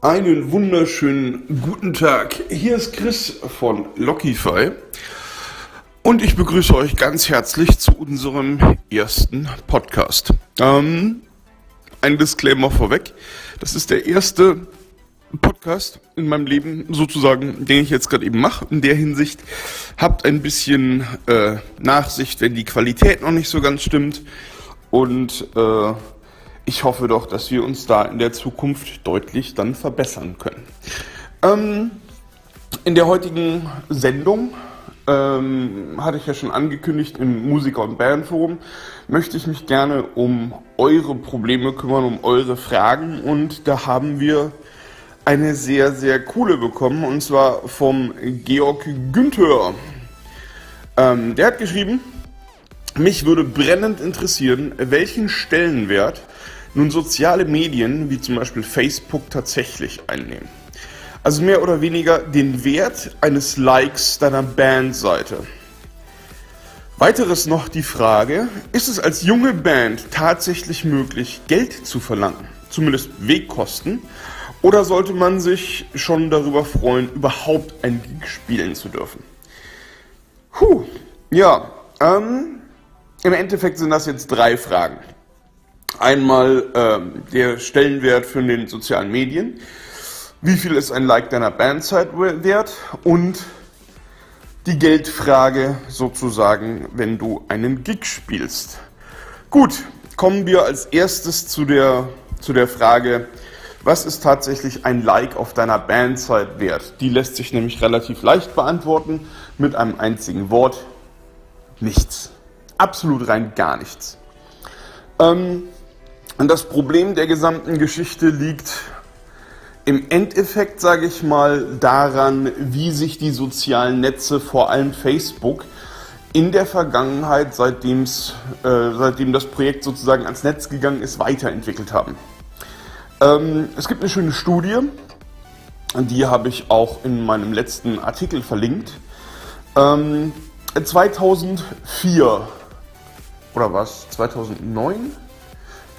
Einen wunderschönen guten Tag. Hier ist Chris von Lockify und ich begrüße euch ganz herzlich zu unserem ersten Podcast. Ähm, ein Disclaimer vorweg. Das ist der erste Podcast in meinem Leben sozusagen, den ich jetzt gerade eben mache. In der Hinsicht habt ein bisschen äh, Nachsicht, wenn die Qualität noch nicht so ganz stimmt und äh, ich hoffe doch, dass wir uns da in der Zukunft deutlich dann verbessern können. Ähm, in der heutigen Sendung ähm, hatte ich ja schon angekündigt im Musiker- und Bandforum, möchte ich mich gerne um eure Probleme kümmern, um eure Fragen und da haben wir eine sehr, sehr coole bekommen und zwar vom Georg Günther. Ähm, der hat geschrieben, mich würde brennend interessieren, welchen Stellenwert nun soziale Medien wie zum Beispiel Facebook tatsächlich einnehmen. Also mehr oder weniger den Wert eines Likes deiner Bandseite. Weiteres noch die Frage, ist es als junge Band tatsächlich möglich, Geld zu verlangen, zumindest Wegkosten, oder sollte man sich schon darüber freuen, überhaupt ein Gig spielen zu dürfen? Puh, ja, ähm, im Endeffekt sind das jetzt drei Fragen. Einmal ähm, der Stellenwert für den sozialen Medien. Wie viel ist ein Like deiner Bandzeit wert? Und die Geldfrage sozusagen, wenn du einen Gig spielst. Gut, kommen wir als erstes zu der, zu der Frage, was ist tatsächlich ein Like auf deiner Bandzeit wert? Die lässt sich nämlich relativ leicht beantworten mit einem einzigen Wort. Nichts. Absolut rein gar nichts. Ähm, und das Problem der gesamten Geschichte liegt im Endeffekt, sage ich mal, daran, wie sich die sozialen Netze, vor allem Facebook, in der Vergangenheit, äh, seitdem das Projekt sozusagen ans Netz gegangen ist, weiterentwickelt haben. Ähm, es gibt eine schöne Studie, die habe ich auch in meinem letzten Artikel verlinkt. Ähm, 2004 oder was? 2009?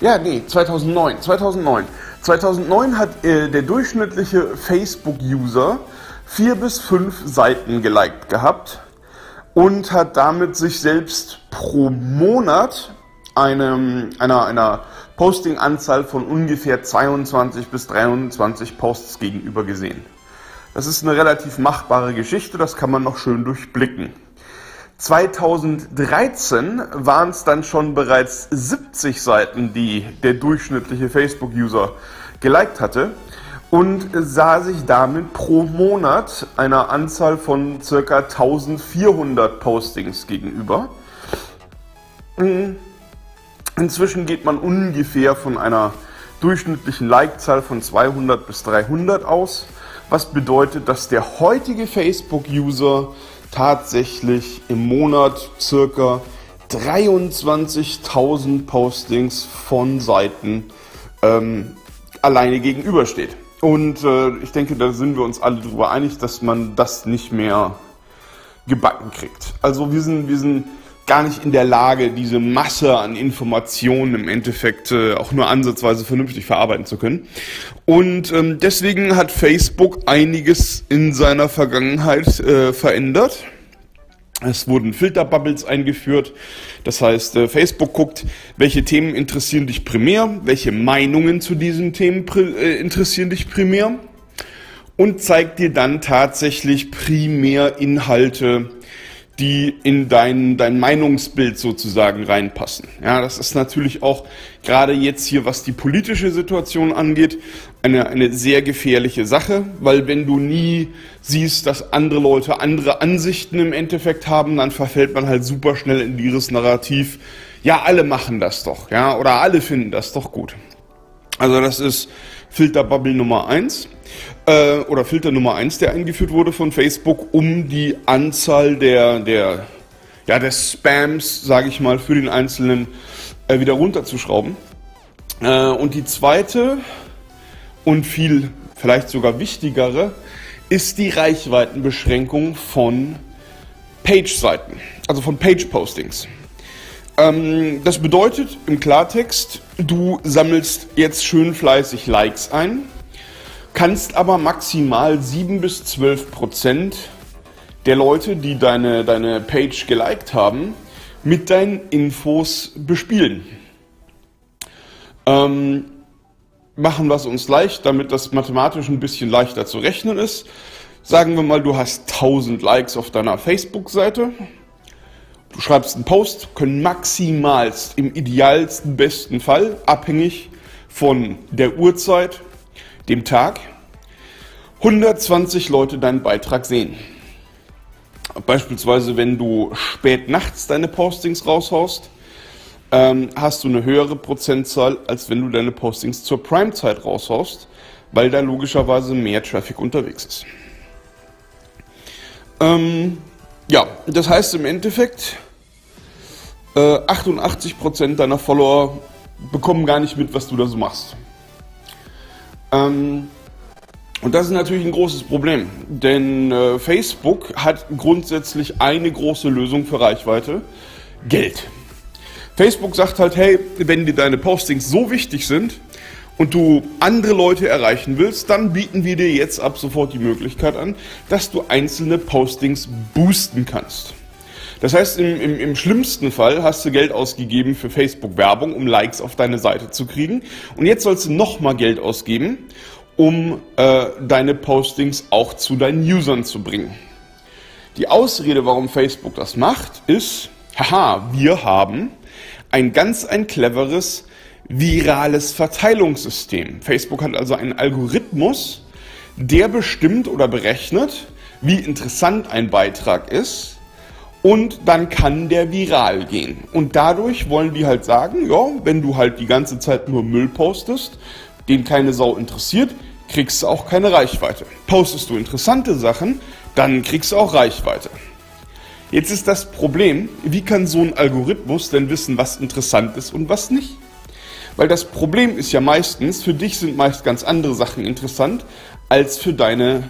Ja, nee, 2009. 2009. 2009 hat äh, der durchschnittliche Facebook-User vier bis fünf Seiten geliked gehabt und hat damit sich selbst pro Monat eine, einer, einer Posting-Anzahl von ungefähr 22 bis 23 Posts gegenüber gesehen. Das ist eine relativ machbare Geschichte, das kann man noch schön durchblicken. 2013 waren es dann schon bereits 70 Seiten, die der durchschnittliche Facebook-User geliked hatte und sah sich damit pro Monat einer Anzahl von ca. 1400 Postings gegenüber. Inzwischen geht man ungefähr von einer durchschnittlichen Like-Zahl von 200 bis 300 aus, was bedeutet, dass der heutige Facebook-User tatsächlich im Monat circa 23.000 Postings von Seiten ähm, alleine gegenübersteht. Und äh, ich denke, da sind wir uns alle darüber einig, dass man das nicht mehr gebacken kriegt. Also wir sind, wir sind gar nicht in der Lage, diese Masse an Informationen im Endeffekt äh, auch nur ansatzweise vernünftig verarbeiten zu können. Und ähm, deswegen hat Facebook einiges in seiner Vergangenheit äh, verändert. Es wurden Filterbubbles eingeführt. Das heißt, äh, Facebook guckt, welche Themen interessieren dich primär, welche Meinungen zu diesen Themen äh, interessieren dich primär und zeigt dir dann tatsächlich primär Inhalte, die in dein, dein Meinungsbild sozusagen reinpassen. Ja, das ist natürlich auch gerade jetzt hier, was die politische Situation angeht, eine, eine sehr gefährliche Sache, weil wenn du nie siehst, dass andere Leute andere Ansichten im Endeffekt haben, dann verfällt man halt super schnell in dieses Narrativ, ja, alle machen das doch, ja, oder alle finden das doch gut. Also das ist Filterbubble Nummer eins äh, oder Filter Nummer 1, der eingeführt wurde von Facebook, um die Anzahl der, der, ja, des Spams, sage ich mal, für den Einzelnen äh, wieder runterzuschrauben. Äh, und die zweite und viel vielleicht sogar wichtigere ist die Reichweitenbeschränkung von Page-Seiten, also von Page-Postings. Ähm, das bedeutet im Klartext, du sammelst jetzt schön fleißig Likes ein kannst aber maximal 7 bis 12 Prozent der Leute, die deine, deine Page geliked haben, mit deinen Infos bespielen. Ähm, machen wir es uns leicht, damit das mathematisch ein bisschen leichter zu rechnen ist. Sagen wir mal, du hast 1000 Likes auf deiner Facebook-Seite. Du schreibst einen Post, können maximalst im idealsten besten Fall, abhängig von der Uhrzeit, dem Tag, 120 Leute deinen Beitrag sehen. Beispielsweise, wenn du spät nachts deine Postings raushaust, ähm, hast du eine höhere Prozentzahl, als wenn du deine Postings zur Prime-Zeit raushaust, weil da logischerweise mehr Traffic unterwegs ist. Ähm, ja, das heißt im Endeffekt, äh, 88% deiner Follower bekommen gar nicht mit, was du da so machst. Ähm, und das ist natürlich ein großes Problem, denn äh, Facebook hat grundsätzlich eine große Lösung für Reichweite, Geld. Facebook sagt halt, hey, wenn dir deine Postings so wichtig sind und du andere Leute erreichen willst, dann bieten wir dir jetzt ab sofort die Möglichkeit an, dass du einzelne Postings boosten kannst. Das heißt, im, im, im schlimmsten Fall hast du Geld ausgegeben für Facebook-Werbung, um Likes auf deine Seite zu kriegen. Und jetzt sollst du nochmal Geld ausgeben, um äh, deine Postings auch zu deinen Usern zu bringen. Die Ausrede, warum Facebook das macht, ist, haha, wir haben ein ganz ein cleveres virales Verteilungssystem. Facebook hat also einen Algorithmus, der bestimmt oder berechnet, wie interessant ein Beitrag ist und dann kann der viral gehen. Und dadurch wollen die halt sagen, ja, wenn du halt die ganze Zeit nur Müll postest, den keine Sau interessiert, kriegst du auch keine Reichweite. Postest du interessante Sachen, dann kriegst du auch Reichweite. Jetzt ist das Problem, wie kann so ein Algorithmus denn wissen, was interessant ist und was nicht? Weil das Problem ist ja meistens, für dich sind meist ganz andere Sachen interessant als für deine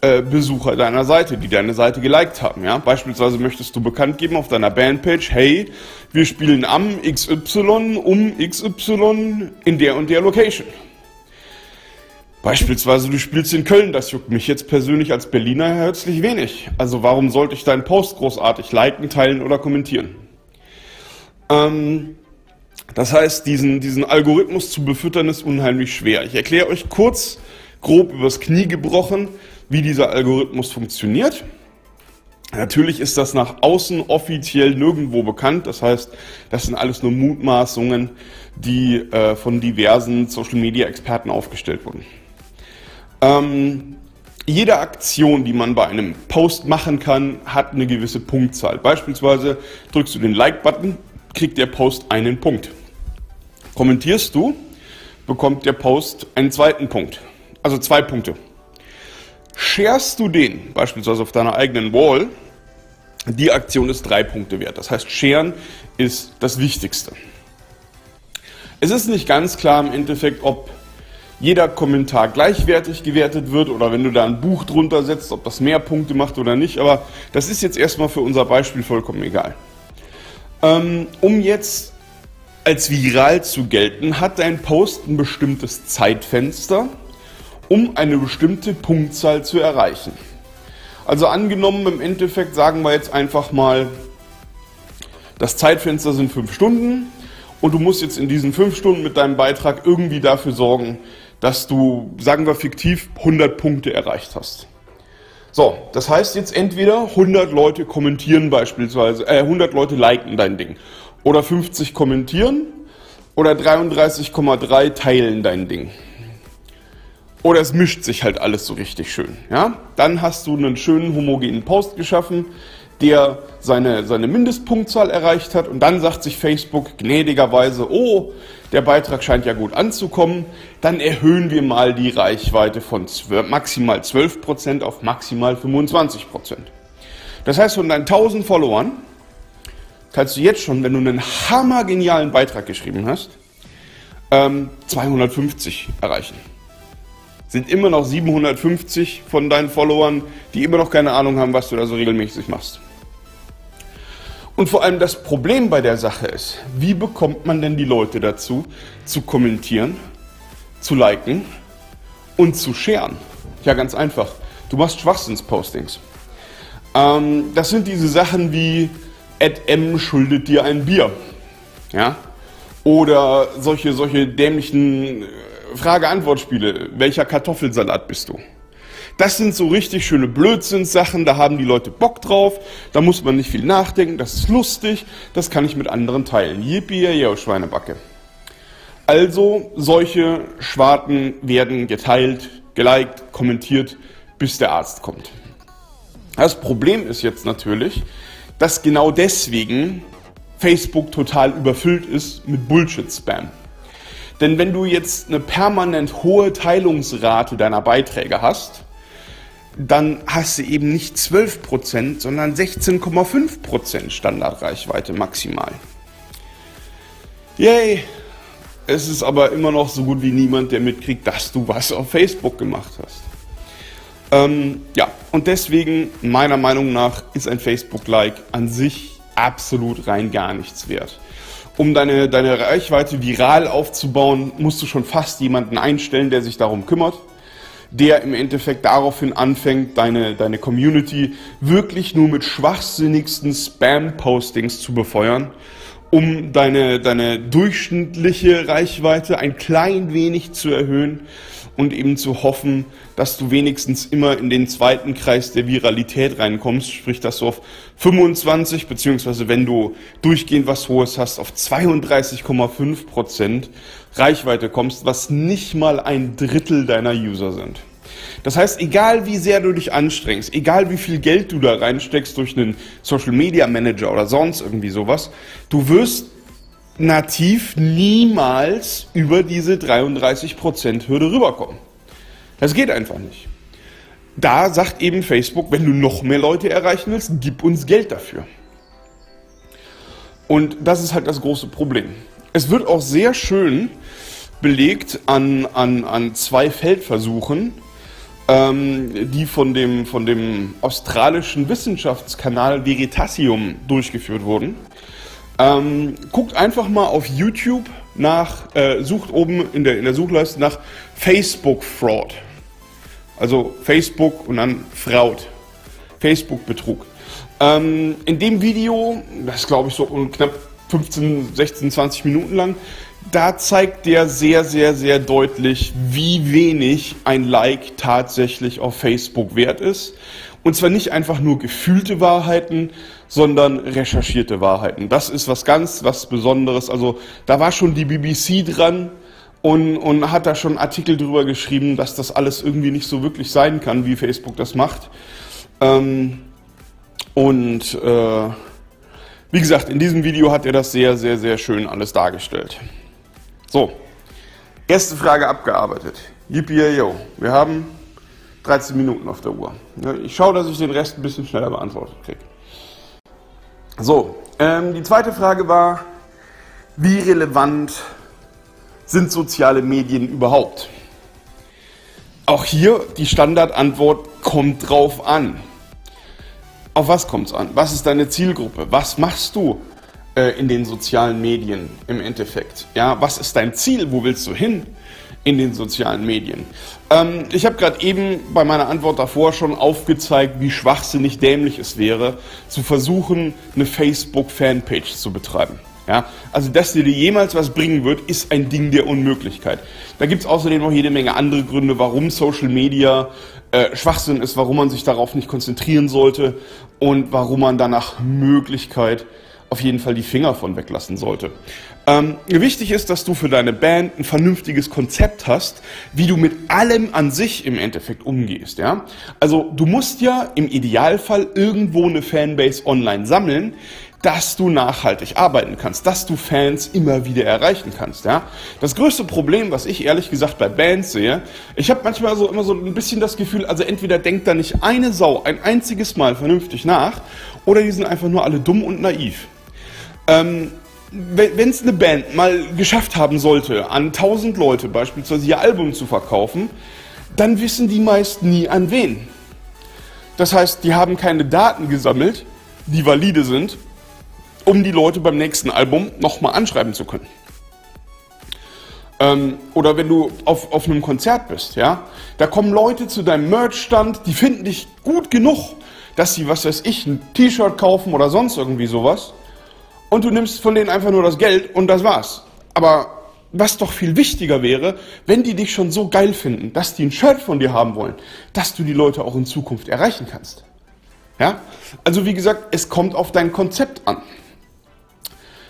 äh, Besucher deiner Seite, die deine Seite geliked haben. Ja? Beispielsweise möchtest du bekannt geben auf deiner Bandpage, hey, wir spielen am XY um XY in der und der Location. Beispielsweise, du spielst in Köln, das juckt mich jetzt persönlich als Berliner herzlich wenig. Also warum sollte ich deinen Post großartig liken, teilen oder kommentieren? Ähm, das heißt, diesen, diesen Algorithmus zu befüttern ist unheimlich schwer. Ich erkläre euch kurz, grob übers Knie gebrochen, wie dieser Algorithmus funktioniert. Natürlich ist das nach außen offiziell nirgendwo bekannt. Das heißt, das sind alles nur Mutmaßungen, die äh, von diversen Social-Media-Experten aufgestellt wurden. Ähm, jede Aktion, die man bei einem Post machen kann, hat eine gewisse Punktzahl. Beispielsweise drückst du den Like-Button, kriegt der Post einen Punkt. Kommentierst du, bekommt der Post einen zweiten Punkt. Also zwei Punkte. Sharest du den, beispielsweise auf deiner eigenen Wall, die Aktion ist drei Punkte wert. Das heißt, Scheren ist das Wichtigste. Es ist nicht ganz klar im Endeffekt, ob jeder Kommentar gleichwertig gewertet wird oder wenn du da ein Buch drunter setzt, ob das mehr Punkte macht oder nicht. Aber das ist jetzt erstmal für unser Beispiel vollkommen egal. Ähm, um jetzt als viral zu gelten, hat dein Post ein bestimmtes Zeitfenster, um eine bestimmte Punktzahl zu erreichen. Also angenommen, im Endeffekt sagen wir jetzt einfach mal, das Zeitfenster sind fünf Stunden und du musst jetzt in diesen fünf Stunden mit deinem Beitrag irgendwie dafür sorgen, dass du, sagen wir fiktiv, 100 Punkte erreicht hast. So, das heißt jetzt entweder 100 Leute kommentieren beispielsweise, äh, 100 Leute liken dein Ding oder 50 kommentieren oder 33,3 teilen dein Ding. Oder es mischt sich halt alles so richtig schön. Ja? Dann hast du einen schönen homogenen Post geschaffen, der seine, seine Mindestpunktzahl erreicht hat und dann sagt sich Facebook gnädigerweise, oh, der Beitrag scheint ja gut anzukommen, dann erhöhen wir mal die Reichweite von 12, maximal 12% auf maximal 25%. Das heißt, von deinen 1000 Followern kannst du jetzt schon, wenn du einen hammergenialen Beitrag geschrieben hast, 250 ähm, erreichen. Sind immer noch 750 von deinen Followern, die immer noch keine Ahnung haben, was du da so regelmäßig machst. Und vor allem das Problem bei der Sache ist, wie bekommt man denn die Leute dazu, zu kommentieren, zu liken und zu scheren? Ja, ganz einfach. Du machst Schwachsinnspostings. Ähm, das sind diese Sachen wie Ed M schuldet dir ein Bier. Ja? Oder solche, solche dämlichen äh, Frage-Antwort-Spiele. Welcher Kartoffelsalat bist du? Das sind so richtig schöne Blödsinnssachen, da haben die Leute Bock drauf, da muss man nicht viel nachdenken, das ist lustig, das kann ich mit anderen teilen. Yippie, ja, Schweinebacke. Also, solche Schwarten werden geteilt, geliked, kommentiert, bis der Arzt kommt. Das Problem ist jetzt natürlich, dass genau deswegen Facebook total überfüllt ist mit Bullshit-Spam. Denn wenn du jetzt eine permanent hohe Teilungsrate deiner Beiträge hast, dann hast du eben nicht 12%, sondern 16,5% Standardreichweite maximal. Yay! Es ist aber immer noch so gut wie niemand, der mitkriegt, dass du was auf Facebook gemacht hast. Ähm, ja, und deswegen, meiner Meinung nach, ist ein Facebook-Like an sich absolut rein gar nichts wert. Um deine, deine Reichweite viral aufzubauen, musst du schon fast jemanden einstellen, der sich darum kümmert der im Endeffekt daraufhin anfängt, deine, deine Community wirklich nur mit schwachsinnigsten Spam-Postings zu befeuern, um deine, deine durchschnittliche Reichweite ein klein wenig zu erhöhen und eben zu hoffen, dass du wenigstens immer in den zweiten Kreis der Viralität reinkommst, sprich, dass du auf 25, beziehungsweise wenn du durchgehend was Hohes hast, auf 32,5 Prozent Reichweite kommst, was nicht mal ein Drittel deiner User sind. Das heißt, egal wie sehr du dich anstrengst, egal wie viel Geld du da reinsteckst durch einen Social Media Manager oder sonst irgendwie sowas, du wirst nativ niemals über diese 33% Hürde rüberkommen. Das geht einfach nicht. Da sagt eben Facebook, wenn du noch mehr Leute erreichen willst, gib uns Geld dafür. Und das ist halt das große Problem. Es wird auch sehr schön belegt an, an, an zwei Feldversuchen, ähm, die von dem, von dem australischen Wissenschaftskanal Veritasium durchgeführt wurden. Ähm, guckt einfach mal auf YouTube nach, äh, sucht oben in der, in der Suchleiste nach Facebook Fraud. Also Facebook und dann Fraud. Facebook Betrug. Ähm, in dem Video, das glaube ich so knapp 15, 16, 20 Minuten lang, da zeigt der sehr, sehr, sehr deutlich, wie wenig ein Like tatsächlich auf Facebook wert ist. Und zwar nicht einfach nur gefühlte Wahrheiten, sondern recherchierte Wahrheiten. Das ist was ganz, was Besonderes. Also da war schon die BBC dran und, und hat da schon Artikel drüber geschrieben, dass das alles irgendwie nicht so wirklich sein kann, wie Facebook das macht. Ähm, und äh, wie gesagt, in diesem Video hat er das sehr, sehr, sehr schön alles dargestellt. So, erste Frage abgearbeitet. Yippie, yo. Wir haben 13 Minuten auf der Uhr. Ich schaue, dass ich den Rest ein bisschen schneller beantwortet kriege. So, ähm, die zweite Frage war, wie relevant sind soziale Medien überhaupt? Auch hier die Standardantwort kommt drauf an. Auf was kommt es an? Was ist deine Zielgruppe? Was machst du äh, in den sozialen Medien im Endeffekt? Ja, was ist dein Ziel? Wo willst du hin in den sozialen Medien? Ähm, ich habe gerade eben bei meiner Antwort davor schon aufgezeigt, wie schwachsinnig dämlich es wäre, zu versuchen, eine Facebook-Fanpage zu betreiben. Ja, also, dass dir jemals was bringen wird, ist ein Ding der Unmöglichkeit. Da gibt es außerdem noch jede Menge andere Gründe, warum Social Media äh, Schwachsinn ist, warum man sich darauf nicht konzentrieren sollte und warum man danach Möglichkeit auf jeden Fall die Finger von weglassen sollte. Ähm, wichtig ist, dass du für deine Band ein vernünftiges Konzept hast, wie du mit allem an sich im Endeffekt umgehst. Ja? Also du musst ja im Idealfall irgendwo eine Fanbase online sammeln, dass du nachhaltig arbeiten kannst, dass du Fans immer wieder erreichen kannst. Ja? Das größte Problem, was ich ehrlich gesagt bei Bands sehe, ich habe manchmal so immer so ein bisschen das Gefühl, also entweder denkt da nicht eine Sau ein einziges Mal vernünftig nach, oder die sind einfach nur alle dumm und naiv. Ähm, wenn es eine Band mal geschafft haben sollte, an 1000 Leute beispielsweise ihr Album zu verkaufen, dann wissen die meist nie an wen. Das heißt, die haben keine Daten gesammelt, die valide sind um die Leute beim nächsten Album nochmal anschreiben zu können. Ähm, oder wenn du auf, auf einem Konzert bist, ja, da kommen Leute zu deinem Merch-Stand, die finden dich gut genug, dass sie, was weiß ich, ein T-Shirt kaufen oder sonst irgendwie sowas. Und du nimmst von denen einfach nur das Geld und das war's. Aber was doch viel wichtiger wäre, wenn die dich schon so geil finden, dass die ein Shirt von dir haben wollen, dass du die Leute auch in Zukunft erreichen kannst. Ja? Also wie gesagt, es kommt auf dein Konzept an.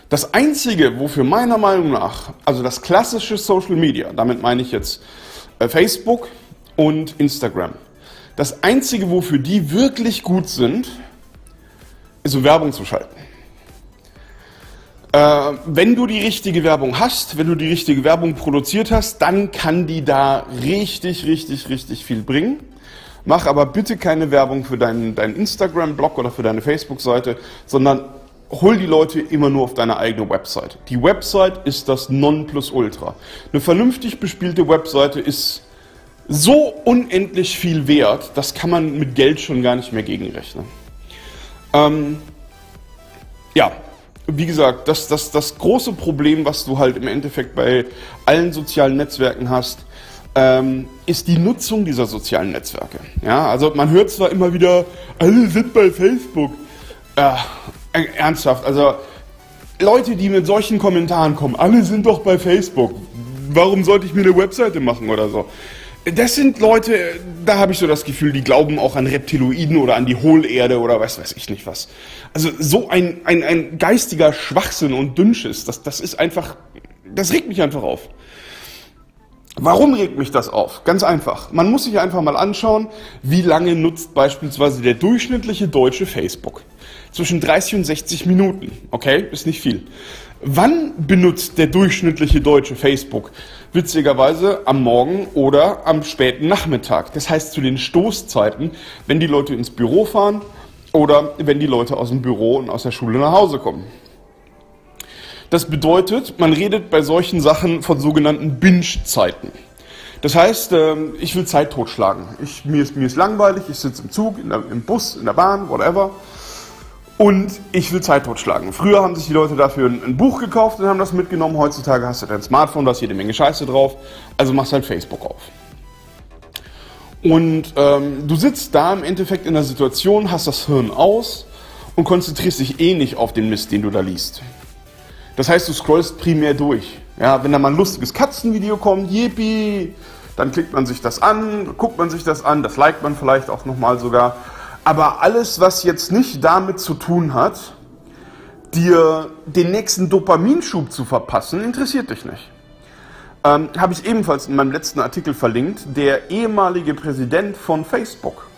Das Einzige, wofür meiner Meinung nach, also das klassische Social Media, damit meine ich jetzt äh, Facebook und Instagram, das Einzige, wofür die wirklich gut sind, ist um Werbung zu schalten. Äh, wenn du die richtige Werbung hast, wenn du die richtige Werbung produziert hast, dann kann die da richtig, richtig, richtig viel bringen. Mach aber bitte keine Werbung für deinen, deinen Instagram-Blog oder für deine Facebook-Seite, sondern hol die Leute immer nur auf deine eigene Website. Die Website ist das Nonplusultra. Eine vernünftig bespielte Webseite ist so unendlich viel wert, das kann man mit Geld schon gar nicht mehr gegenrechnen. Ähm, ja, wie gesagt, das, das, das große Problem, was du halt im Endeffekt bei allen sozialen Netzwerken hast, ähm, ist die Nutzung dieser sozialen Netzwerke. Ja, also man hört zwar immer wieder, alle sind bei Facebook. Äh, ernsthaft, also Leute, die mit solchen Kommentaren kommen, alle sind doch bei Facebook. Warum sollte ich mir eine Webseite machen oder so? Das sind Leute, da habe ich so das Gefühl, die glauben auch an Reptiloiden oder an die Hohlerde oder was weiß ich nicht was. Also so ein, ein, ein geistiger Schwachsinn und Dünnschiss, das, das ist einfach, das regt mich einfach auf. Warum regt mich das auf? Ganz einfach. Man muss sich einfach mal anschauen, wie lange nutzt beispielsweise der durchschnittliche Deutsche Facebook. Zwischen 30 und 60 Minuten. Okay, ist nicht viel. Wann benutzt der durchschnittliche Deutsche Facebook? Witzigerweise am Morgen oder am späten Nachmittag. Das heißt zu den Stoßzeiten, wenn die Leute ins Büro fahren oder wenn die Leute aus dem Büro und aus der Schule nach Hause kommen. Das bedeutet, man redet bei solchen Sachen von sogenannten Binge-Zeiten. Das heißt, ähm, ich will Zeit totschlagen. Ich, mir, ist, mir ist langweilig, ich sitze im Zug, der, im Bus, in der Bahn, whatever. Und ich will Zeit totschlagen. Früher haben sich die Leute dafür ein, ein, Buch gekauft und haben das mitgenommen. Heutzutage hast du dein Smartphone, da ist jede Menge Scheiße drauf. Also machst halt Facebook auf. Und ähm, du sitzt da im Endeffekt in der Situation, hast das Hirn aus und konzentrierst dich eh nicht auf den Mist, den du da liest. Das heißt, du scrollst primär durch. Ja, wenn da mal ein lustiges Katzenvideo kommt, yippie, dann klickt man sich das an, guckt man sich das an, das liked man vielleicht auch nochmal sogar. Aber alles, was jetzt nicht damit zu tun hat, dir den nächsten Dopaminschub zu verpassen, interessiert dich nicht. Ähm, Habe ich ebenfalls in meinem letzten Artikel verlinkt, der ehemalige Präsident von Facebook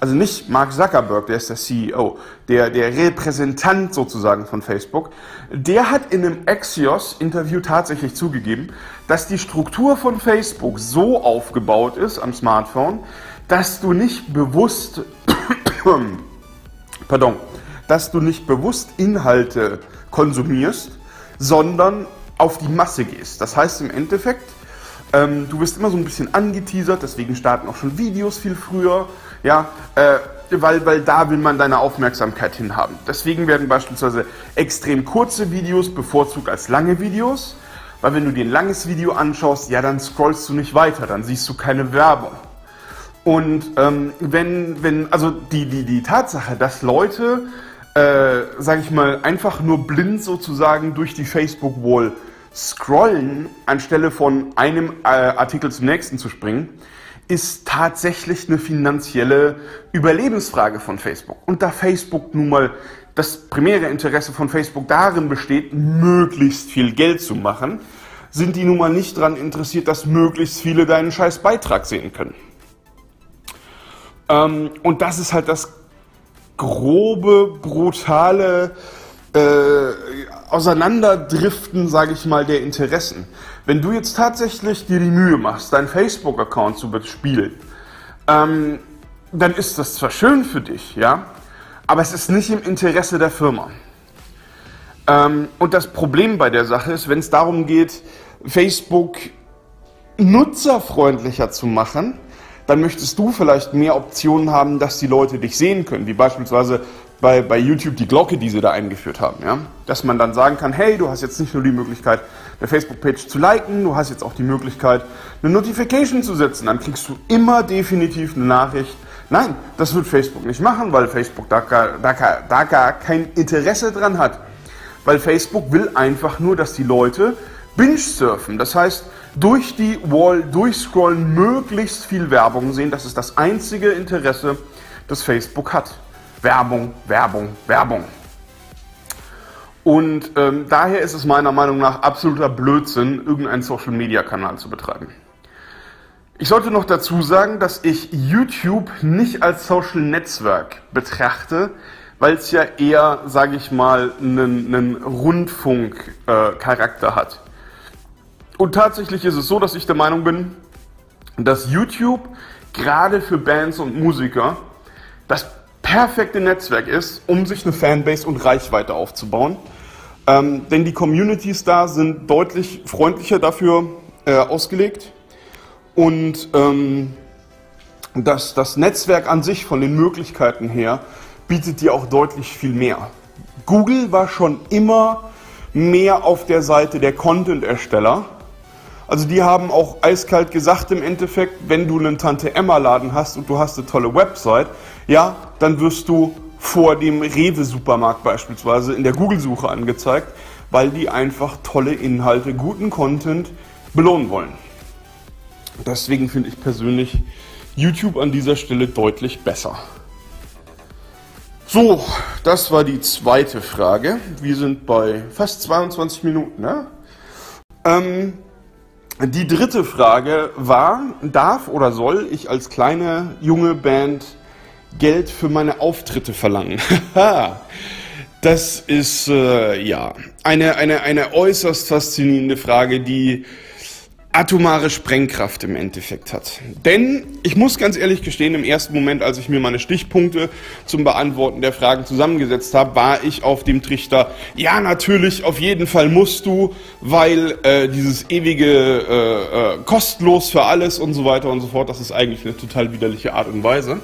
also nicht Mark Zuckerberg, der ist der CEO, der, der Repräsentant sozusagen von Facebook, der hat in einem Axios-Interview tatsächlich zugegeben, dass die Struktur von Facebook so aufgebaut ist am Smartphone, dass du nicht bewusst, pardon, dass du nicht bewusst Inhalte konsumierst, sondern auf die Masse gehst. Das heißt im Endeffekt, ähm, du wirst immer so ein bisschen angeteasert, deswegen starten auch schon Videos viel früher ja, äh, weil, weil da will man deine Aufmerksamkeit hinhaben. Deswegen werden beispielsweise extrem kurze Videos bevorzugt als lange Videos, weil wenn du dir ein langes Video anschaust, ja, dann scrollst du nicht weiter, dann siehst du keine Werbung. Und ähm, wenn, wenn, also die, die, die Tatsache, dass Leute, äh, sage ich mal, einfach nur blind sozusagen durch die Facebook-Wall scrollen, anstelle von einem äh, Artikel zum nächsten zu springen, ist tatsächlich eine finanzielle Überlebensfrage von Facebook. Und da Facebook nun mal das primäre Interesse von Facebook darin besteht, möglichst viel Geld zu machen, sind die nun mal nicht daran interessiert, dass möglichst viele deinen scheiß Beitrag sehen können. Ähm, und das ist halt das grobe, brutale äh, Auseinanderdriften, sage ich mal, der Interessen. Wenn du jetzt tatsächlich dir die Mühe machst, deinen Facebook-Account zu bespielen, ähm, dann ist das zwar schön für dich, ja, aber es ist nicht im Interesse der Firma. Ähm, und das Problem bei der Sache ist, wenn es darum geht, Facebook nutzerfreundlicher zu machen, dann möchtest du vielleicht mehr Optionen haben, dass die Leute dich sehen können, wie beispielsweise bei, bei YouTube die Glocke, die sie da eingeführt haben. Ja? Dass man dann sagen kann, hey, du hast jetzt nicht nur die Möglichkeit, der Facebook-Page zu liken. Du hast jetzt auch die Möglichkeit, eine Notification zu setzen. Dann kriegst du immer definitiv eine Nachricht. Nein, das wird Facebook nicht machen, weil Facebook da gar, da, da gar kein Interesse dran hat. Weil Facebook will einfach nur, dass die Leute binge surfen. Das heißt, durch die Wall durchscrollen, möglichst viel Werbung sehen. Das ist das einzige Interesse, das Facebook hat. Werbung, Werbung, Werbung. Und ähm, daher ist es meiner Meinung nach absoluter Blödsinn, irgendeinen Social-Media-Kanal zu betreiben. Ich sollte noch dazu sagen, dass ich YouTube nicht als Social Netzwerk betrachte, weil es ja eher, sage ich mal, einen, einen Rundfunk-Charakter äh, hat. Und tatsächlich ist es so, dass ich der Meinung bin, dass YouTube gerade für Bands und Musiker das perfekte Netzwerk ist, um sich eine Fanbase und Reichweite aufzubauen. Ähm, denn die Communities da sind deutlich freundlicher dafür äh, ausgelegt. Und ähm, das, das Netzwerk an sich von den Möglichkeiten her bietet dir auch deutlich viel mehr. Google war schon immer mehr auf der Seite der Content-Ersteller. Also die haben auch eiskalt gesagt im Endeffekt, wenn du einen Tante-Emma-Laden hast und du hast eine tolle Website, ja, dann wirst du vor dem Rewe-Supermarkt beispielsweise in der Google-Suche angezeigt, weil die einfach tolle Inhalte, guten Content belohnen wollen. Deswegen finde ich persönlich YouTube an dieser Stelle deutlich besser. So, das war die zweite Frage. Wir sind bei fast 22 Minuten. Ne? Ähm, die dritte Frage war, darf oder soll ich als kleine junge Band Geld für meine Auftritte verlangen? das ist äh, ja eine, eine, eine äußerst faszinierende Frage, die atomare Sprengkraft im Endeffekt hat. Denn ich muss ganz ehrlich gestehen, im ersten Moment, als ich mir meine Stichpunkte zum Beantworten der Fragen zusammengesetzt habe, war ich auf dem Trichter, ja natürlich, auf jeden Fall musst du, weil äh, dieses ewige äh, äh, kostenlos für alles und so weiter und so fort, das ist eigentlich eine total widerliche Art und Weise.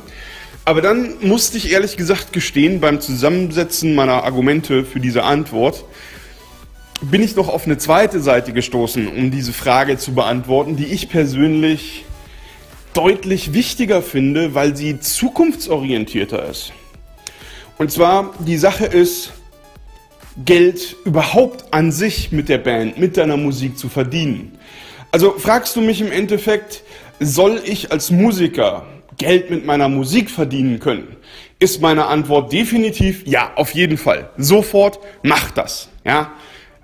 Aber dann musste ich ehrlich gesagt gestehen, beim Zusammensetzen meiner Argumente für diese Antwort, bin ich noch auf eine zweite Seite gestoßen, um diese Frage zu beantworten, die ich persönlich deutlich wichtiger finde, weil sie zukunftsorientierter ist. Und zwar, die Sache ist, Geld überhaupt an sich mit der Band, mit deiner Musik zu verdienen. Also fragst du mich im Endeffekt, soll ich als Musiker Geld mit meiner Musik verdienen können? Ist meine Antwort definitiv ja, auf jeden Fall. Sofort mach das. Ja?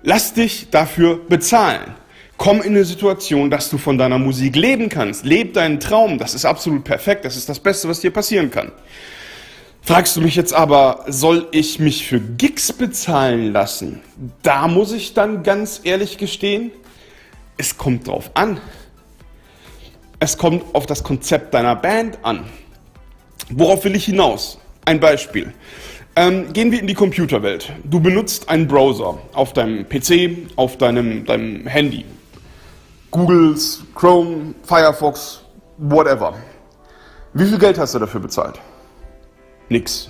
Lass dich dafür bezahlen. Komm in eine Situation, dass du von deiner Musik leben kannst. Leb deinen Traum. Das ist absolut perfekt. Das ist das Beste, was dir passieren kann. Fragst du mich jetzt aber, soll ich mich für Gigs bezahlen lassen? Da muss ich dann ganz ehrlich gestehen, es kommt drauf an. Es kommt auf das Konzept deiner Band an. Worauf will ich hinaus? Ein Beispiel. Ähm, gehen wir in die Computerwelt. Du benutzt einen Browser auf deinem PC, auf deinem, deinem Handy. Googles, Chrome, Firefox, whatever. Wie viel Geld hast du dafür bezahlt? Nix.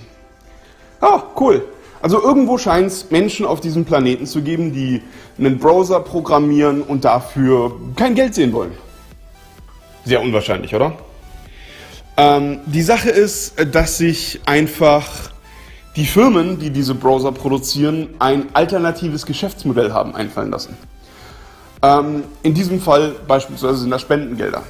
Ah, cool. Also irgendwo scheint es Menschen auf diesem Planeten zu geben, die einen Browser programmieren und dafür kein Geld sehen wollen. Sehr unwahrscheinlich, oder? Ähm, die Sache ist, dass sich einfach die Firmen, die diese Browser produzieren, ein alternatives Geschäftsmodell haben einfallen lassen. Ähm, in diesem Fall beispielsweise sind das Spendengelder.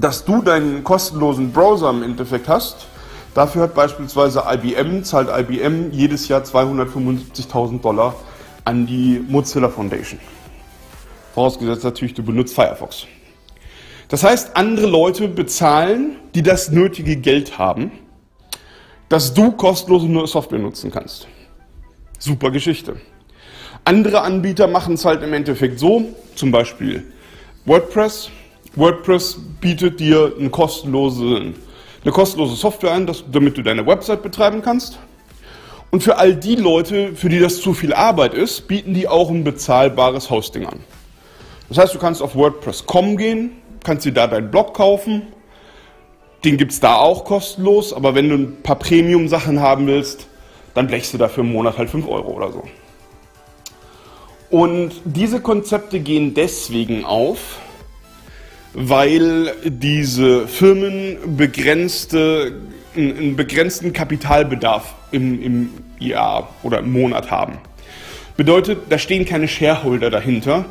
Dass du deinen kostenlosen Browser im Endeffekt hast, dafür hat beispielsweise IBM, zahlt IBM jedes Jahr 275.000 Dollar an die Mozilla Foundation. Vorausgesetzt natürlich, du benutzt Firefox. Das heißt, andere Leute bezahlen, die das nötige Geld haben, dass du kostenlose Software nutzen kannst. Super Geschichte. Andere Anbieter machen es halt im Endeffekt so, zum Beispiel WordPress. WordPress bietet dir eine kostenlose, eine kostenlose Software an, dass, damit du deine Website betreiben kannst. Und für all die Leute, für die das zu viel Arbeit ist, bieten die auch ein bezahlbares Hosting an. Das heißt, du kannst auf WordPress.com gehen, kannst dir da deinen Blog kaufen den gibt es da auch kostenlos, aber wenn du ein paar Premium-Sachen haben willst, dann blechst du dafür im Monat halt 5 Euro oder so. Und diese Konzepte gehen deswegen auf, weil diese Firmen begrenzte, einen begrenzten Kapitalbedarf im, im Jahr oder im Monat haben. Bedeutet, da stehen keine Shareholder dahinter,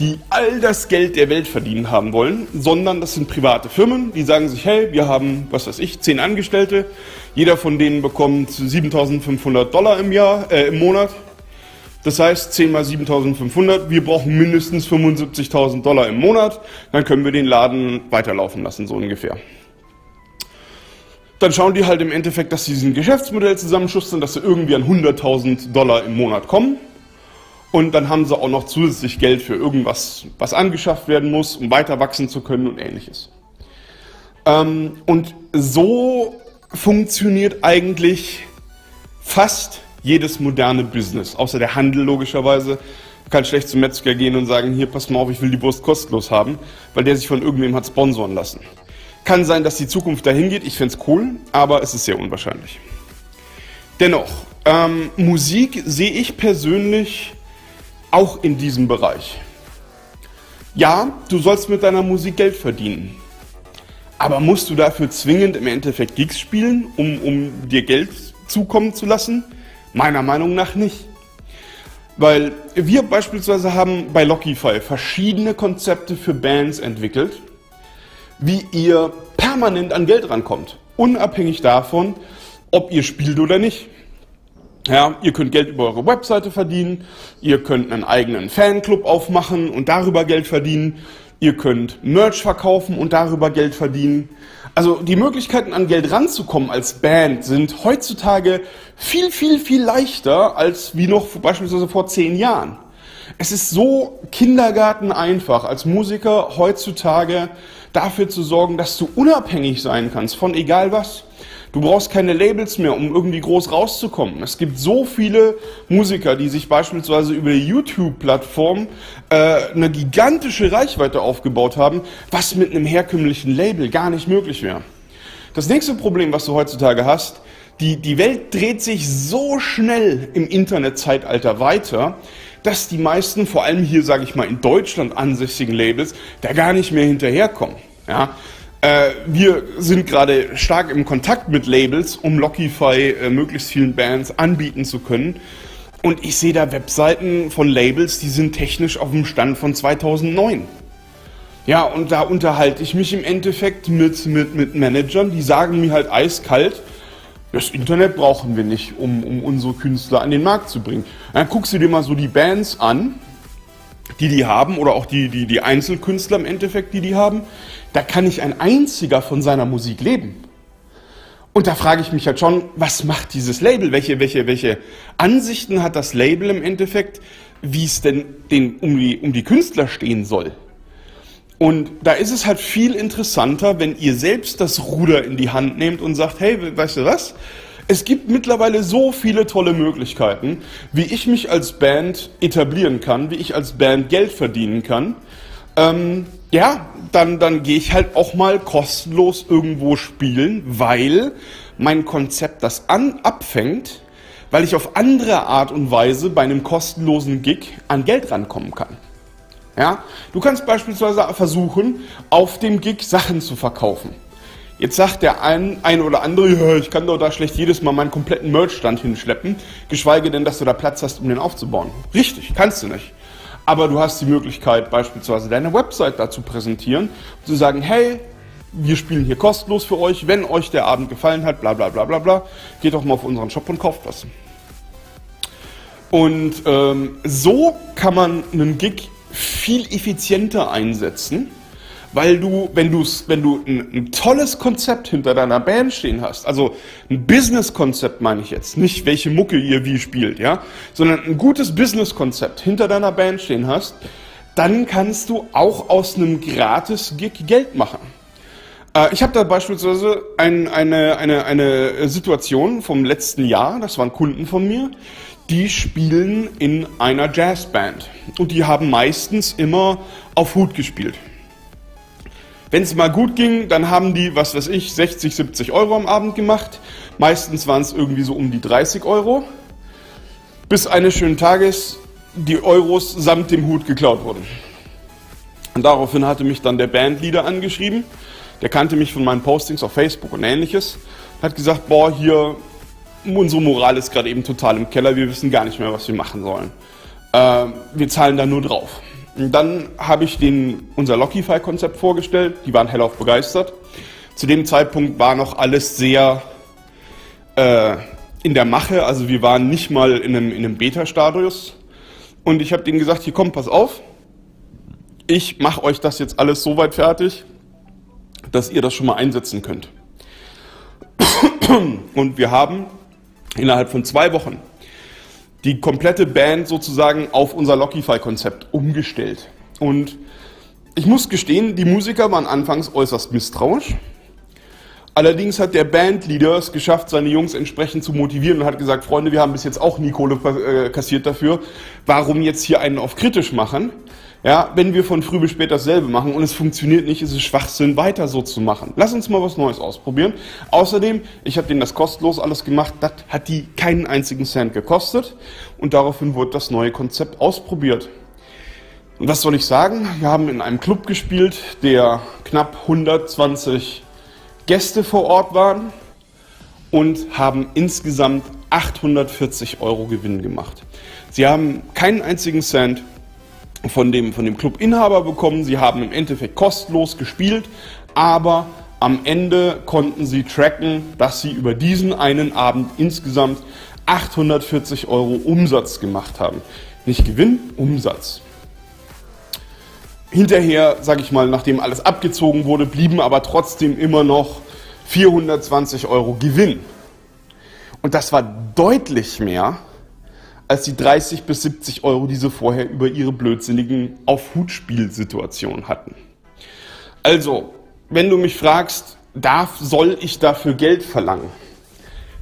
die all das Geld der Welt verdienen haben wollen, sondern das sind private Firmen, die sagen sich, hey, wir haben, was weiß ich, zehn Angestellte, jeder von denen bekommt 7.500 Dollar im Jahr, äh, im Monat. Das heißt, 10 mal 7.500, wir brauchen mindestens 75.000 Dollar im Monat, dann können wir den Laden weiterlaufen lassen, so ungefähr. Dann schauen die halt im Endeffekt, dass sie diesen Geschäftsmodell zusammenschustern, dass sie irgendwie an 100.000 Dollar im Monat kommen und dann haben sie auch noch zusätzlich Geld für irgendwas, was angeschafft werden muss, um weiter wachsen zu können und ähnliches. Ähm, und so funktioniert eigentlich fast jedes moderne Business, außer der Handel logischerweise. kann schlecht zum Metzger gehen und sagen, hier, pass mal auf, ich will die Wurst kostenlos haben, weil der sich von irgendwem hat sponsoren lassen. Kann sein, dass die Zukunft dahin geht, ich fände es cool, aber es ist sehr unwahrscheinlich. Dennoch, ähm, Musik sehe ich persönlich auch in diesem Bereich. Ja, du sollst mit deiner Musik Geld verdienen. Aber musst du dafür zwingend im Endeffekt Gigs spielen, um, um dir Geld zukommen zu lassen? Meiner Meinung nach nicht. Weil wir beispielsweise haben bei Lockify verschiedene Konzepte für Bands entwickelt, wie ihr permanent an Geld rankommt. Unabhängig davon, ob ihr spielt oder nicht. Ja, ihr könnt Geld über eure Webseite verdienen, ihr könnt einen eigenen Fanclub aufmachen und darüber Geld verdienen, ihr könnt Merch verkaufen und darüber Geld verdienen. Also die Möglichkeiten an Geld ranzukommen als Band sind heutzutage viel, viel, viel leichter als wie noch beispielsweise vor zehn Jahren. Es ist so Kindergarten einfach als Musiker heutzutage dafür zu sorgen, dass du unabhängig sein kannst von egal was. Du brauchst keine Labels mehr, um irgendwie groß rauszukommen. Es gibt so viele Musiker, die sich beispielsweise über die YouTube-Plattform äh, eine gigantische Reichweite aufgebaut haben, was mit einem herkömmlichen Label gar nicht möglich wäre. Das nächste Problem, was du heutzutage hast, die, die Welt dreht sich so schnell im Internetzeitalter weiter, dass die meisten, vor allem hier, sage ich mal, in Deutschland ansässigen Labels, da gar nicht mehr hinterherkommen. Ja? Äh, wir sind gerade stark im Kontakt mit Labels, um Lockify äh, möglichst vielen Bands anbieten zu können. Und ich sehe da Webseiten von Labels, die sind technisch auf dem Stand von 2009. Ja, und da unterhalte ich mich im Endeffekt mit, mit, mit Managern, die sagen mir halt eiskalt, das Internet brauchen wir nicht, um, um unsere Künstler an den Markt zu bringen. Dann guckst du dir mal so die Bands an, die die haben, oder auch die, die, die Einzelkünstler im Endeffekt, die die haben da kann nicht ein einziger von seiner Musik leben. Und da frage ich mich halt schon, was macht dieses Label? Welche, welche, welche Ansichten hat das Label im Endeffekt, wie es denn den, um, die, um die Künstler stehen soll? Und da ist es halt viel interessanter, wenn ihr selbst das Ruder in die Hand nehmt und sagt, hey, weißt du was? Es gibt mittlerweile so viele tolle Möglichkeiten, wie ich mich als Band etablieren kann, wie ich als Band Geld verdienen kann. Ähm, ja, dann, dann gehe ich halt auch mal kostenlos irgendwo spielen, weil mein Konzept das an, abfängt, weil ich auf andere Art und Weise bei einem kostenlosen Gig an Geld rankommen kann. Ja, du kannst beispielsweise versuchen, auf dem Gig Sachen zu verkaufen. Jetzt sagt der ein, ein oder andere, ja, ich kann doch da schlecht jedes Mal meinen kompletten Merchstand hinschleppen, geschweige denn, dass du da Platz hast, um den aufzubauen. Richtig, kannst du nicht aber du hast die Möglichkeit, beispielsweise deine Website dazu präsentieren und zu sagen, hey, wir spielen hier kostenlos für euch, wenn euch der Abend gefallen hat, bla bla bla bla bla, geht doch mal auf unseren Shop und kauft was. Und ähm, so kann man einen Gig viel effizienter einsetzen weil du, wenn du, wenn du ein, ein, tolles Konzept hinter deiner Band stehen hast, also ein Business-Konzept meine ich jetzt, nicht welche Mucke ihr wie spielt, ja, sondern ein gutes Business-Konzept hinter deiner Band stehen hast, dann kannst du auch aus einem Gratis-Gig Geld machen. Äh, ich habe da beispielsweise ein, eine, eine, eine Situation vom letzten Jahr, das waren Kunden von mir, die spielen in einer Jazzband und die haben meistens immer auf Hut gespielt. Wenn es mal gut ging, dann haben die, was weiß ich, 60, 70 Euro am Abend gemacht. Meistens waren es irgendwie so um die 30 Euro. Bis eines schönen Tages die Euros samt dem Hut geklaut wurden. Und daraufhin hatte mich dann der Bandleader angeschrieben. Der kannte mich von meinen Postings auf Facebook und ähnliches. Hat gesagt, boah, hier, unsere Moral ist gerade eben total im Keller. Wir wissen gar nicht mehr, was wir machen sollen. Äh, wir zahlen da nur drauf. Dann habe ich den, unser Lockify-Konzept vorgestellt. Die waren hellauf begeistert. Zu dem Zeitpunkt war noch alles sehr äh, in der Mache. Also wir waren nicht mal in einem, in einem Beta-Stadius. Und ich habe denen gesagt, hier komm, pass auf ich mache euch das jetzt alles so weit fertig, dass ihr das schon mal einsetzen könnt. Und wir haben innerhalb von zwei Wochen die komplette Band sozusagen auf unser Lockify-Konzept umgestellt. Und ich muss gestehen, die Musiker waren anfangs äußerst misstrauisch. Allerdings hat der Bandleader es geschafft, seine Jungs entsprechend zu motivieren und hat gesagt, Freunde, wir haben bis jetzt auch nie äh, kassiert dafür. Warum jetzt hier einen auf kritisch machen? Ja, wenn wir von früh bis spät dasselbe machen und es funktioniert nicht, ist es Schwachsinn, weiter so zu machen. Lass uns mal was Neues ausprobieren. Außerdem, ich habe denen das kostenlos alles gemacht, das hat die keinen einzigen Cent gekostet und daraufhin wurde das neue Konzept ausprobiert. Und was soll ich sagen? Wir haben in einem Club gespielt, der knapp 120 Gäste vor Ort waren und haben insgesamt 840 Euro Gewinn gemacht. Sie haben keinen einzigen Cent von dem, von dem Clubinhaber bekommen. Sie haben im Endeffekt kostenlos gespielt, aber am Ende konnten sie tracken, dass sie über diesen einen Abend insgesamt 840 Euro Umsatz gemacht haben. Nicht Gewinn, Umsatz. Hinterher, sage ich mal, nachdem alles abgezogen wurde, blieben aber trotzdem immer noch 420 Euro Gewinn. Und das war deutlich mehr, als die 30 bis 70 Euro, die sie vorher über ihre blödsinnigen Auf-Hut-Spielsituationen hatten. Also, wenn du mich fragst, darf, soll ich dafür Geld verlangen?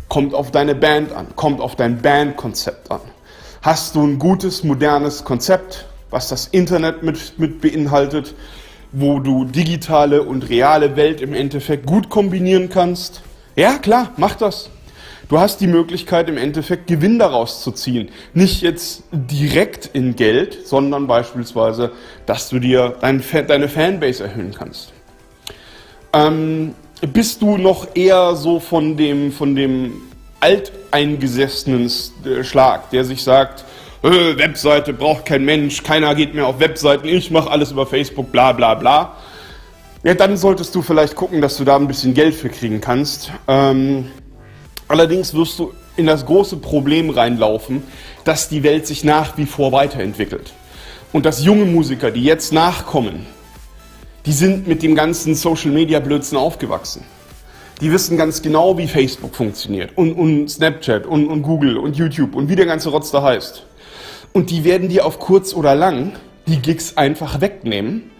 Kommt auf deine Band an, kommt auf dein Bandkonzept an. Hast du ein gutes, modernes Konzept, was das Internet mit, mit beinhaltet, wo du digitale und reale Welt im Endeffekt gut kombinieren kannst? Ja, klar, mach das. Du hast die Möglichkeit im Endeffekt Gewinn daraus zu ziehen. Nicht jetzt direkt in Geld, sondern beispielsweise, dass du dir dein, deine Fanbase erhöhen kannst. Ähm, bist du noch eher so von dem, von dem alteingesessenen Schlag, der sich sagt, äh, Webseite braucht kein Mensch, keiner geht mehr auf Webseiten, ich mache alles über Facebook, bla bla bla. Ja, dann solltest du vielleicht gucken, dass du da ein bisschen Geld für kriegen kannst. Ähm, Allerdings wirst du in das große Problem reinlaufen, dass die Welt sich nach wie vor weiterentwickelt. Und dass junge Musiker, die jetzt nachkommen, die sind mit dem ganzen Social Media Blödsinn aufgewachsen. Die wissen ganz genau, wie Facebook funktioniert und, und Snapchat und, und Google und YouTube und wie der ganze Rotz da heißt. Und die werden dir auf kurz oder lang die Gigs einfach wegnehmen,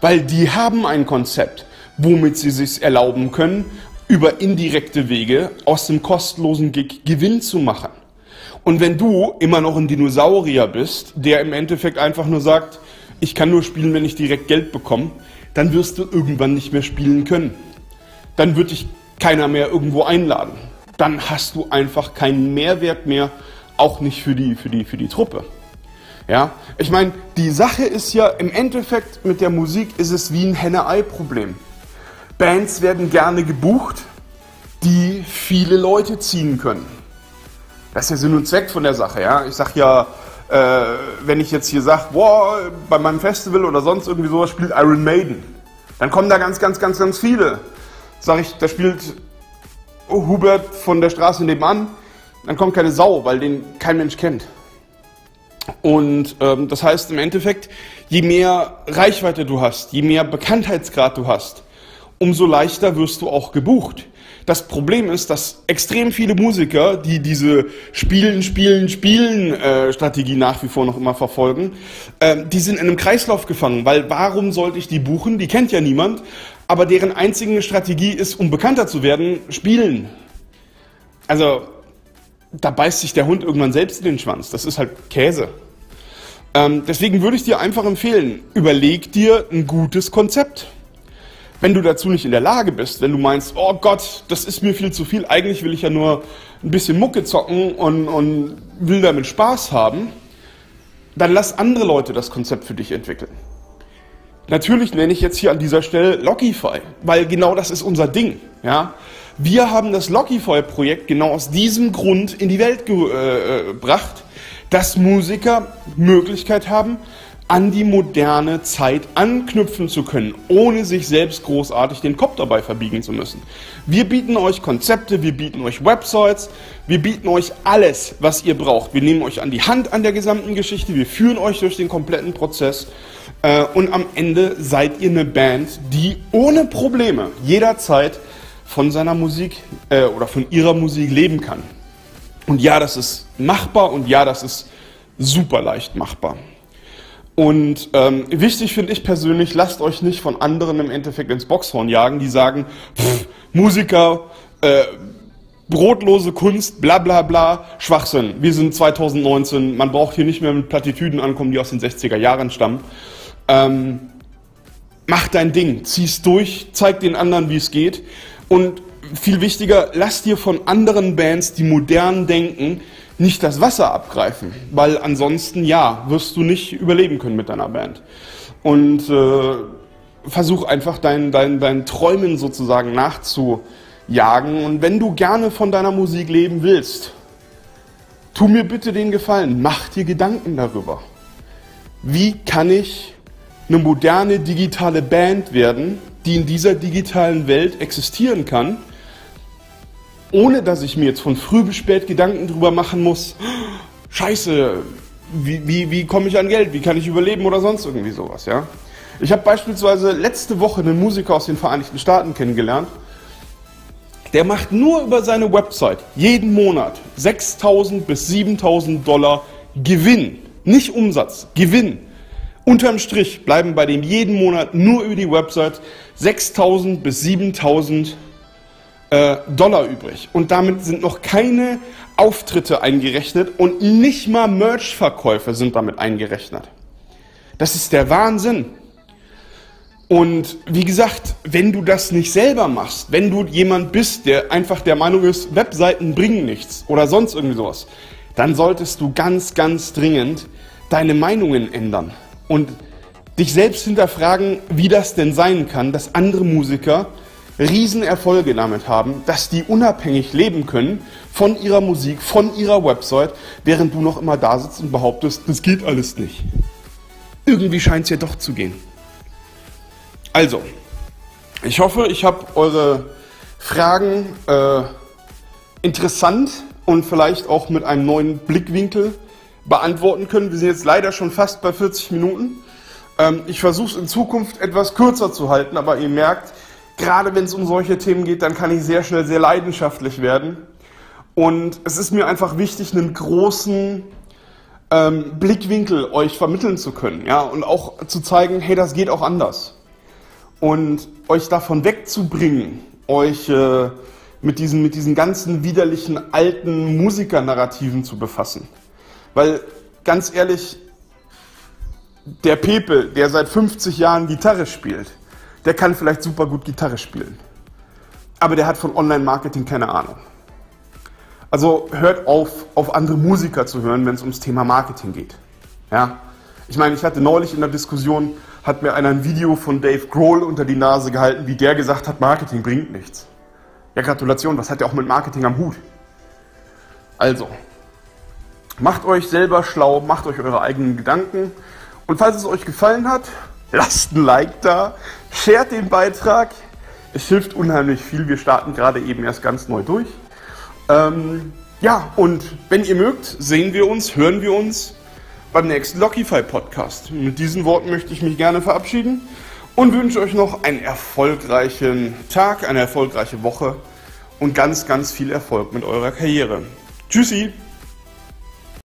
weil die haben ein Konzept, womit sie sich erlauben können, über indirekte Wege aus dem kostenlosen Gig Gewinn zu machen. Und wenn du immer noch ein Dinosaurier bist, der im Endeffekt einfach nur sagt, ich kann nur spielen, wenn ich direkt Geld bekomme, dann wirst du irgendwann nicht mehr spielen können. Dann wird dich keiner mehr irgendwo einladen. Dann hast du einfach keinen Mehrwert mehr, auch nicht für die, für die, für die Truppe. Ja, ich meine, die Sache ist ja im Endeffekt mit der Musik ist es wie ein Henne-Ei-Problem. Bands werden gerne gebucht, die viele Leute ziehen können. Das ist ja Sinn und Zweck von der Sache. Ja? Ich sag ja, äh, wenn ich jetzt hier sage, boah, bei meinem Festival oder sonst irgendwie sowas spielt Iron Maiden, dann kommen da ganz, ganz, ganz, ganz viele. Sag ich, da spielt Hubert von der Straße nebenan, dann kommt keine Sau, weil den kein Mensch kennt. Und ähm, das heißt im Endeffekt, je mehr Reichweite du hast, je mehr Bekanntheitsgrad du hast, umso leichter wirst du auch gebucht. Das Problem ist, dass extrem viele Musiker, die diese Spielen, Spielen, Spielen äh, Strategie nach wie vor noch immer verfolgen, äh, die sind in einem Kreislauf gefangen, weil warum sollte ich die buchen? Die kennt ja niemand, aber deren einzige Strategie ist, um bekannter zu werden, spielen. Also da beißt sich der Hund irgendwann selbst in den Schwanz. Das ist halt Käse. Ähm, deswegen würde ich dir einfach empfehlen, überleg dir ein gutes Konzept. Wenn du dazu nicht in der Lage bist, wenn du meinst, oh Gott, das ist mir viel zu viel, eigentlich will ich ja nur ein bisschen Mucke zocken und, und will damit Spaß haben, dann lass andere Leute das Konzept für dich entwickeln. Natürlich nenne ich jetzt hier an dieser Stelle Lockify, weil genau das ist unser Ding. Ja? Wir haben das Lockify-Projekt genau aus diesem Grund in die Welt äh, äh, gebracht, dass Musiker Möglichkeit haben, an die moderne Zeit anknüpfen zu können, ohne sich selbst großartig den Kopf dabei verbiegen zu müssen. Wir bieten euch Konzepte, wir bieten euch Websites, wir bieten euch alles, was ihr braucht. Wir nehmen euch an die Hand an der gesamten Geschichte, wir führen euch durch den kompletten Prozess äh, und am Ende seid ihr eine Band, die ohne Probleme jederzeit von seiner Musik äh, oder von ihrer Musik leben kann. Und ja, das ist machbar und ja, das ist super leicht machbar. Und ähm, wichtig finde ich persönlich, lasst euch nicht von anderen im Endeffekt ins Boxhorn jagen, die sagen, pff, Musiker, äh, brotlose Kunst, bla bla bla, Schwachsinn. Wir sind 2019, man braucht hier nicht mehr mit Plattitüden ankommen, die aus den 60er Jahren stammen. Ähm, mach dein Ding, zieh's durch, zeig den anderen, wie es geht. Und viel wichtiger, lass dir von anderen Bands, die modern denken, nicht das Wasser abgreifen, weil ansonsten ja, wirst du nicht überleben können mit deiner Band. Und äh, versuch einfach deinen dein, dein Träumen sozusagen nachzujagen. Und wenn du gerne von deiner Musik leben willst, tu mir bitte den Gefallen, mach dir Gedanken darüber. Wie kann ich eine moderne digitale Band werden, die in dieser digitalen Welt existieren kann ohne dass ich mir jetzt von früh bis spät Gedanken drüber machen muss, scheiße, wie, wie, wie komme ich an Geld, wie kann ich überleben oder sonst irgendwie sowas, ja. Ich habe beispielsweise letzte Woche einen Musiker aus den Vereinigten Staaten kennengelernt, der macht nur über seine Website jeden Monat 6.000 bis 7.000 Dollar Gewinn, nicht Umsatz, Gewinn. Unterm Strich bleiben bei dem jeden Monat nur über die Website 6.000 bis 7.000 äh, Dollar übrig. Und damit sind noch keine Auftritte eingerechnet und nicht mal Merch-Verkäufe sind damit eingerechnet. Das ist der Wahnsinn. Und wie gesagt, wenn du das nicht selber machst, wenn du jemand bist, der einfach der Meinung ist, Webseiten bringen nichts oder sonst irgendwie sowas, dann solltest du ganz, ganz dringend deine Meinungen ändern und dich selbst hinterfragen, wie das denn sein kann, dass andere Musiker Riesenerfolge damit haben, dass die unabhängig leben können von ihrer Musik, von ihrer Website, während du noch immer da sitzt und behauptest, das geht alles nicht. Irgendwie scheint es ja doch zu gehen. Also, ich hoffe, ich habe eure Fragen äh, interessant und vielleicht auch mit einem neuen Blickwinkel beantworten können. Wir sind jetzt leider schon fast bei 40 Minuten. Ähm, ich versuche es in Zukunft etwas kürzer zu halten, aber ihr merkt, gerade wenn es um solche Themen geht, dann kann ich sehr schnell sehr leidenschaftlich werden. Und es ist mir einfach wichtig, einen großen ähm, Blickwinkel euch vermitteln zu können, ja, und auch zu zeigen, hey, das geht auch anders. Und euch davon wegzubringen, euch äh, mit diesen, mit diesen ganzen widerlichen alten Musikernarrativen zu befassen. Weil, ganz ehrlich, der Pepe, der seit 50 Jahren Gitarre spielt, der kann vielleicht super gut Gitarre spielen. Aber der hat von Online-Marketing keine Ahnung. Also hört auf, auf andere Musiker zu hören, wenn es ums Thema Marketing geht. Ja? Ich meine, ich hatte neulich in der Diskussion, hat mir einer ein Video von Dave Grohl unter die Nase gehalten, wie der gesagt hat, Marketing bringt nichts. Ja, Gratulation, was hat der auch mit Marketing am Hut? Also, macht euch selber schlau, macht euch eure eigenen Gedanken. Und falls es euch gefallen hat, lasst ein Like da, shared den Beitrag. Es hilft unheimlich viel. Wir starten gerade eben erst ganz neu durch. Ähm, ja, und wenn ihr mögt, sehen wir uns, hören wir uns beim nächsten Lockify Podcast. Mit diesen Worten möchte ich mich gerne verabschieden und wünsche euch noch einen erfolgreichen Tag, eine erfolgreiche Woche und ganz, ganz viel Erfolg mit eurer Karriere. Tschüssi!